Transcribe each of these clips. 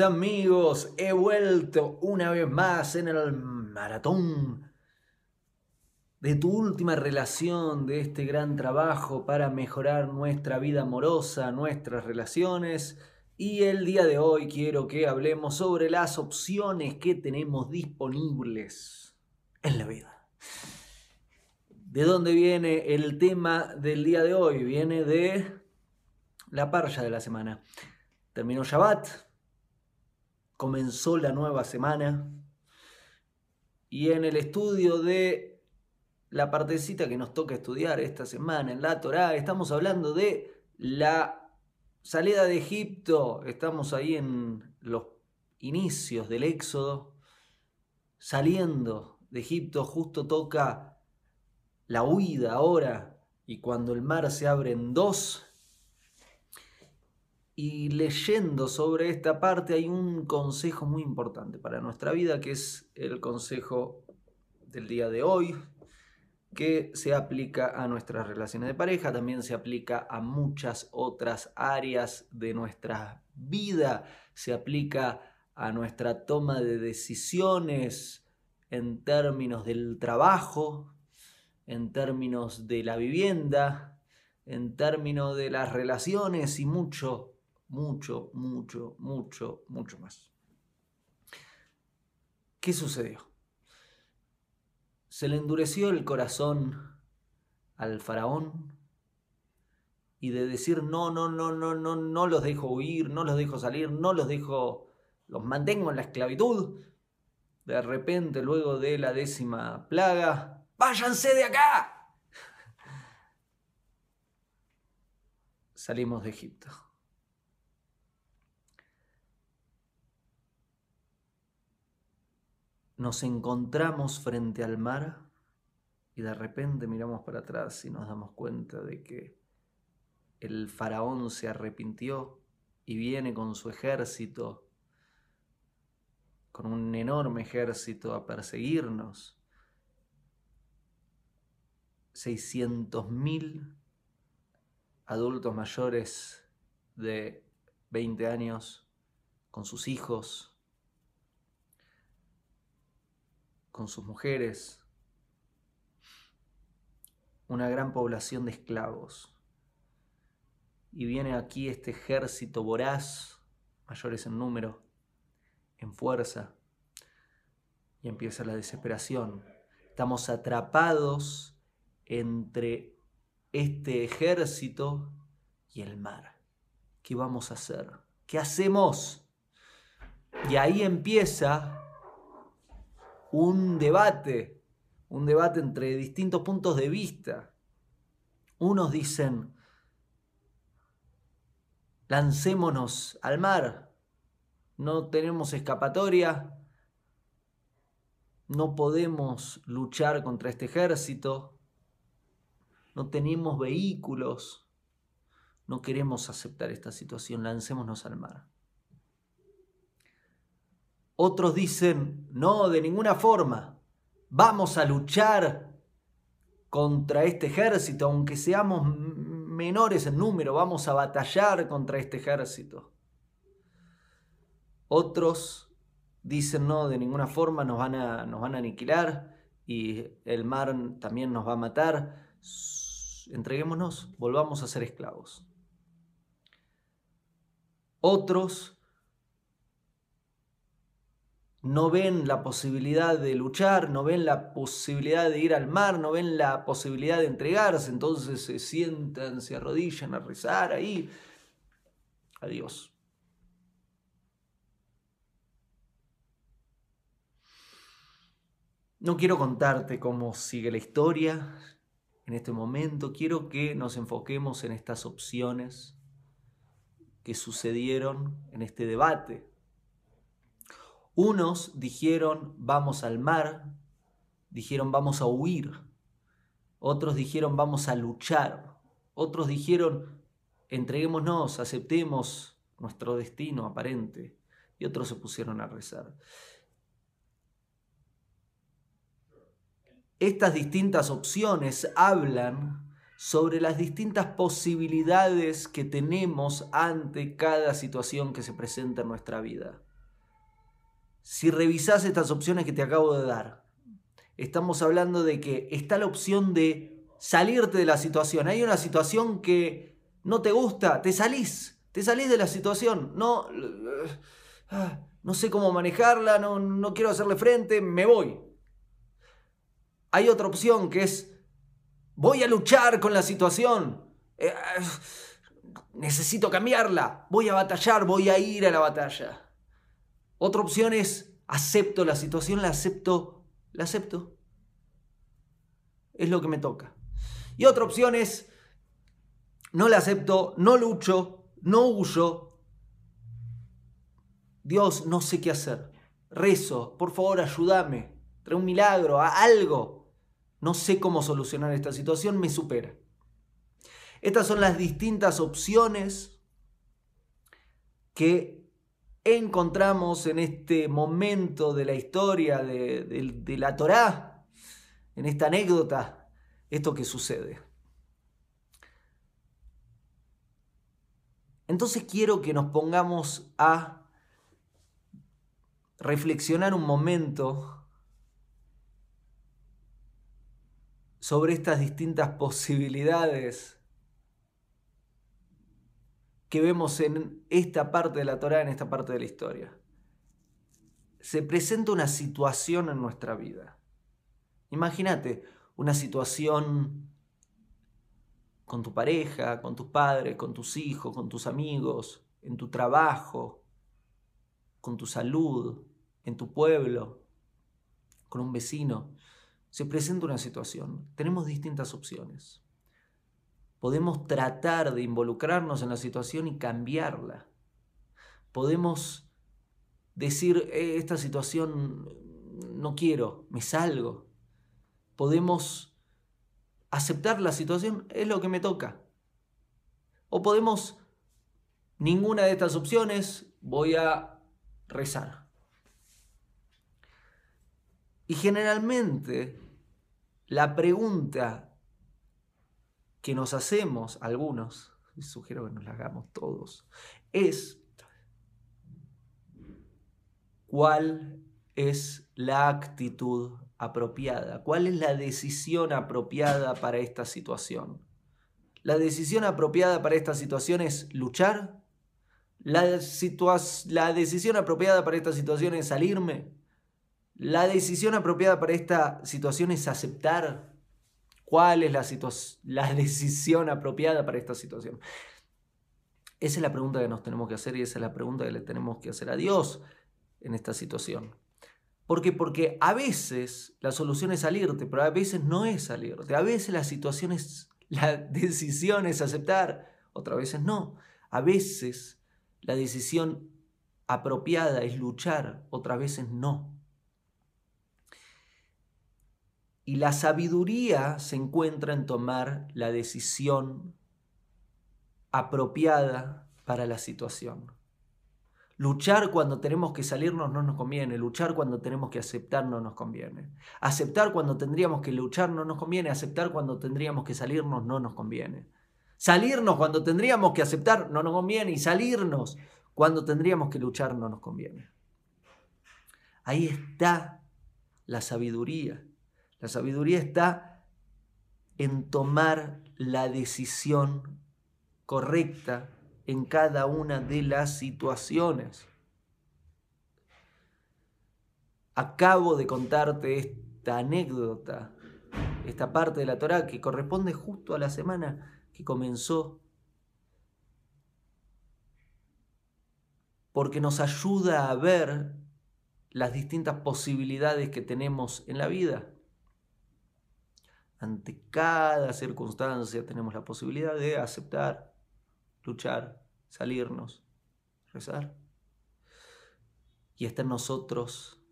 Amigos, he vuelto una vez más en el maratón de tu última relación, de este gran trabajo para mejorar nuestra vida amorosa, nuestras relaciones. Y el día de hoy quiero que hablemos sobre las opciones que tenemos disponibles en la vida. ¿De dónde viene el tema del día de hoy? Viene de la parcha de la semana. Terminó Shabbat, comenzó la nueva semana. Y en el estudio de la partecita que nos toca estudiar esta semana en la Torá, estamos hablando de la salida de Egipto, estamos ahí en los inicios del Éxodo, saliendo de Egipto, justo toca la huida ahora y cuando el mar se abre en dos, y leyendo sobre esta parte hay un consejo muy importante para nuestra vida, que es el consejo del día de hoy, que se aplica a nuestras relaciones de pareja, también se aplica a muchas otras áreas de nuestra vida, se aplica a nuestra toma de decisiones en términos del trabajo, en términos de la vivienda, en términos de las relaciones y mucho mucho, mucho, mucho, mucho más. ¿Qué sucedió? Se le endureció el corazón al faraón y de decir no, no, no, no, no, no los dejo huir, no los dejo salir, no los dejo, los mantengo en la esclavitud. De repente, luego de la décima plaga, váyanse de acá. Salimos de Egipto. Nos encontramos frente al mar y de repente miramos para atrás y nos damos cuenta de que el faraón se arrepintió y viene con su ejército, con un enorme ejército a perseguirnos. 600.000 adultos mayores de 20 años con sus hijos, con sus mujeres, una gran población de esclavos. Y viene aquí este ejército voraz, mayores en número, en fuerza, y empieza la desesperación. Estamos atrapados entre este ejército y el mar. ¿Qué vamos a hacer? ¿Qué hacemos? Y ahí empieza un debate, un debate entre distintos puntos de vista. Unos dicen, lancémonos al mar, no tenemos escapatoria, no podemos luchar contra este ejército, no tenemos vehículos, no queremos aceptar esta situación, lancémonos al mar. Otros dicen, no, de ninguna forma. Vamos a luchar contra este ejército, aunque seamos menores en número, vamos a batallar contra este ejército. Otros dicen, no, de ninguna forma nos van a, nos van a aniquilar y el mar también nos va a matar. Entreguémonos, volvamos a ser esclavos. Otros no ven la posibilidad de luchar, no ven la posibilidad de ir al mar, no ven la posibilidad de entregarse, entonces se sientan, se arrodillan a rezar ahí. Adiós. No quiero contarte cómo sigue la historia en este momento, quiero que nos enfoquemos en estas opciones que sucedieron en este debate unos dijeron vamos al mar, dijeron vamos a huir, otros dijeron vamos a luchar, otros dijeron entreguémonos, aceptemos nuestro destino aparente y otros se pusieron a rezar. Estas distintas opciones hablan sobre las distintas posibilidades que tenemos ante cada situación que se presenta en nuestra vida. Si revisás estas opciones que te acabo de dar, estamos hablando de que está la opción de salirte de la situación. Hay una situación que no te gusta, te salís, te salís de la situación. No, ah, no sé cómo manejarla, no, no quiero hacerle frente, me voy. Hay otra opción que es, voy a luchar con la situación. Eh, necesito cambiarla, voy a batallar, voy a ir a la batalla. Otra opción es, acepto la situación, la acepto, la acepto. Es lo que me toca. Y otra opción es, no la acepto, no lucho, no huyo. Dios, no sé qué hacer. Rezo, por favor, ayúdame. Trae un milagro, algo. No sé cómo solucionar esta situación, me supera. Estas son las distintas opciones que encontramos en este momento de la historia de, la Torá, en esta anécdota, esto que sucede. Entonces quiero que nos pongamos a reflexionar un momento sobre estas distintas posibilidades que vemos en esta parte de la Torah, en esta parte de la historia. Se presenta una situación en nuestra vida. Imagínate una situación con tu pareja, con tus padres, con tus hijos, con tus amigos, en tu trabajo, con tu salud, en tu pueblo, con un vecino se presenta una situación, tenemos distintas opciones. Podemos tratar de involucrarnos en la situación y cambiarla. Podemos decir, eh, esta situación no quiero, me salgo. Podemos aceptar la situación, es lo que me toca. O podemos, ninguna de estas opciones, voy a rezar. Y generalmente la pregunta que nos hacemos algunos, y sugiero que nos la hagamos todos, es cuál es la actitud apropiada, cuál es la decisión apropiada para esta situación. La decisión apropiada para esta situación es luchar. La, la decisión apropiada para esta situación es salirme. La decisión apropiada para esta situación es aceptar cuál es la, decisión apropiada para esta situación. Esa es la pregunta que nos tenemos que hacer y esa es la pregunta que le tenemos que hacer a Dios en esta situación. ¿Por qué? Porque a veces la solución es salirte, pero a veces no es salirte. A veces la situación es, la decisión es aceptar, otras veces no. A veces la decisión apropiada es luchar, otras veces no. Y la sabiduría se encuentra en tomar la decisión apropiada para la situación. Luchar cuando tenemos que salirnos no nos conviene, luchar cuando tenemos que aceptar no nos conviene. Aceptar cuando tendríamos que luchar no nos conviene, aceptar cuando tendríamos que salirnos no nos conviene. Salirnos cuando tendríamos que aceptar no nos conviene y salirnos cuando tendríamos que luchar no nos conviene. Ahí está la sabiduría. La sabiduría está en tomar la decisión correcta en cada una de las situaciones. Acabo de contarte esta anécdota, esta parte de la Torá que corresponde justo a la semana que comenzó, porque nos ayuda a ver las distintas posibilidades que tenemos en la vida. Ante cada circunstancia tenemos la posibilidad de aceptar, luchar, salirnos, rezar. Y está en nosotros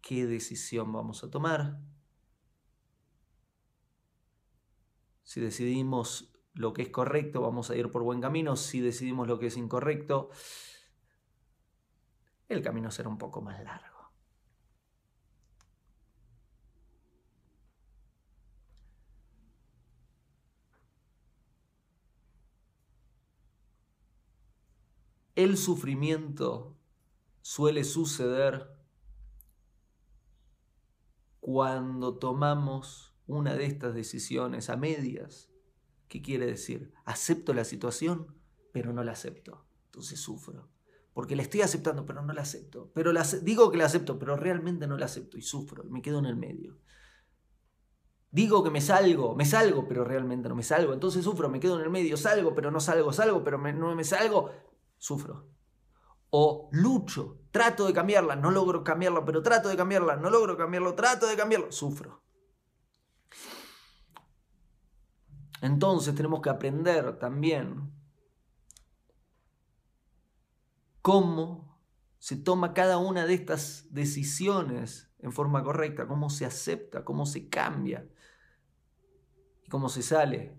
qué decisión vamos a tomar. Si decidimos lo que es correcto, vamos a ir por buen camino. Si decidimos lo que es incorrecto, el camino será un poco más largo. El sufrimiento suele suceder cuando tomamos una de estas decisiones a medias. ¿Qué quiere decir? Acepto la situación, pero no la acepto. Entonces sufro. Porque la estoy aceptando, pero no la acepto. Pero digo que la acepto, pero realmente no la acepto y sufro. Me quedo en el medio. Digo que me salgo, me salgo, pero realmente no me salgo. Entonces sufro, me quedo en el medio, salgo, pero no salgo, salgo, pero no me salgo, sufro. O lucho, trato de cambiarla, no logro cambiarla, pero trato de cambiarla, no logro cambiarlo, trato de cambiarlo, sufro. Entonces tenemos que aprender también cómo se toma cada una de estas decisiones en forma correcta, cómo se acepta, cómo se cambia y cómo se sale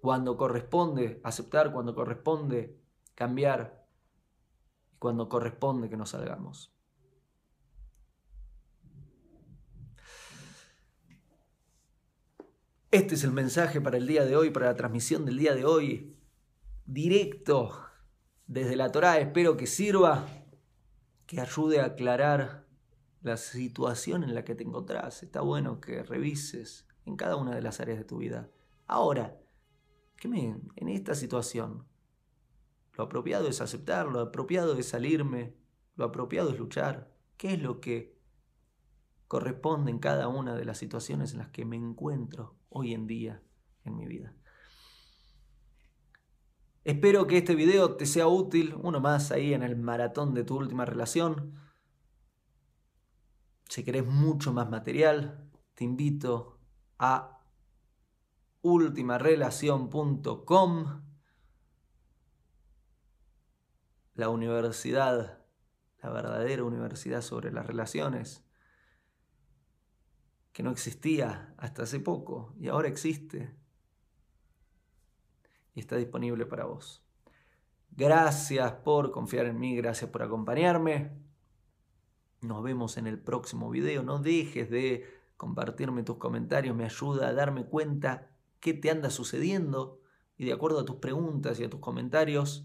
cuando corresponde aceptar, cuando corresponde cambiar y cuando corresponde que nos salgamos. Este es el mensaje para el día de hoy, para la transmisión del día de hoy, directo desde la Torá. Espero que sirva, que ayude a aclarar la situación en la que te encontrás. Está bueno que revises en cada una de las áreas de tu vida. Ahora, ¿qué me, en esta situación, lo apropiado es aceptar, lo apropiado es salirme, lo apropiado es luchar. ¿Qué es lo que corresponde en cada una de las situaciones en las que me encuentro hoy en día en mi vida? Espero que este video te sea útil, uno más ahí en el maratón de tu última relación. Si querés mucho más material, te invito a ultimarelación.com la universidad, la verdadera universidad sobre las relaciones, que no existía hasta hace poco y ahora existe y está disponible para vos. Gracias por confiar en mí, gracias por acompañarme. Nos vemos en el próximo video. No dejes de compartirme tus comentarios, me ayuda a darme cuenta qué te anda sucediendo y de acuerdo a tus preguntas y a tus comentarios,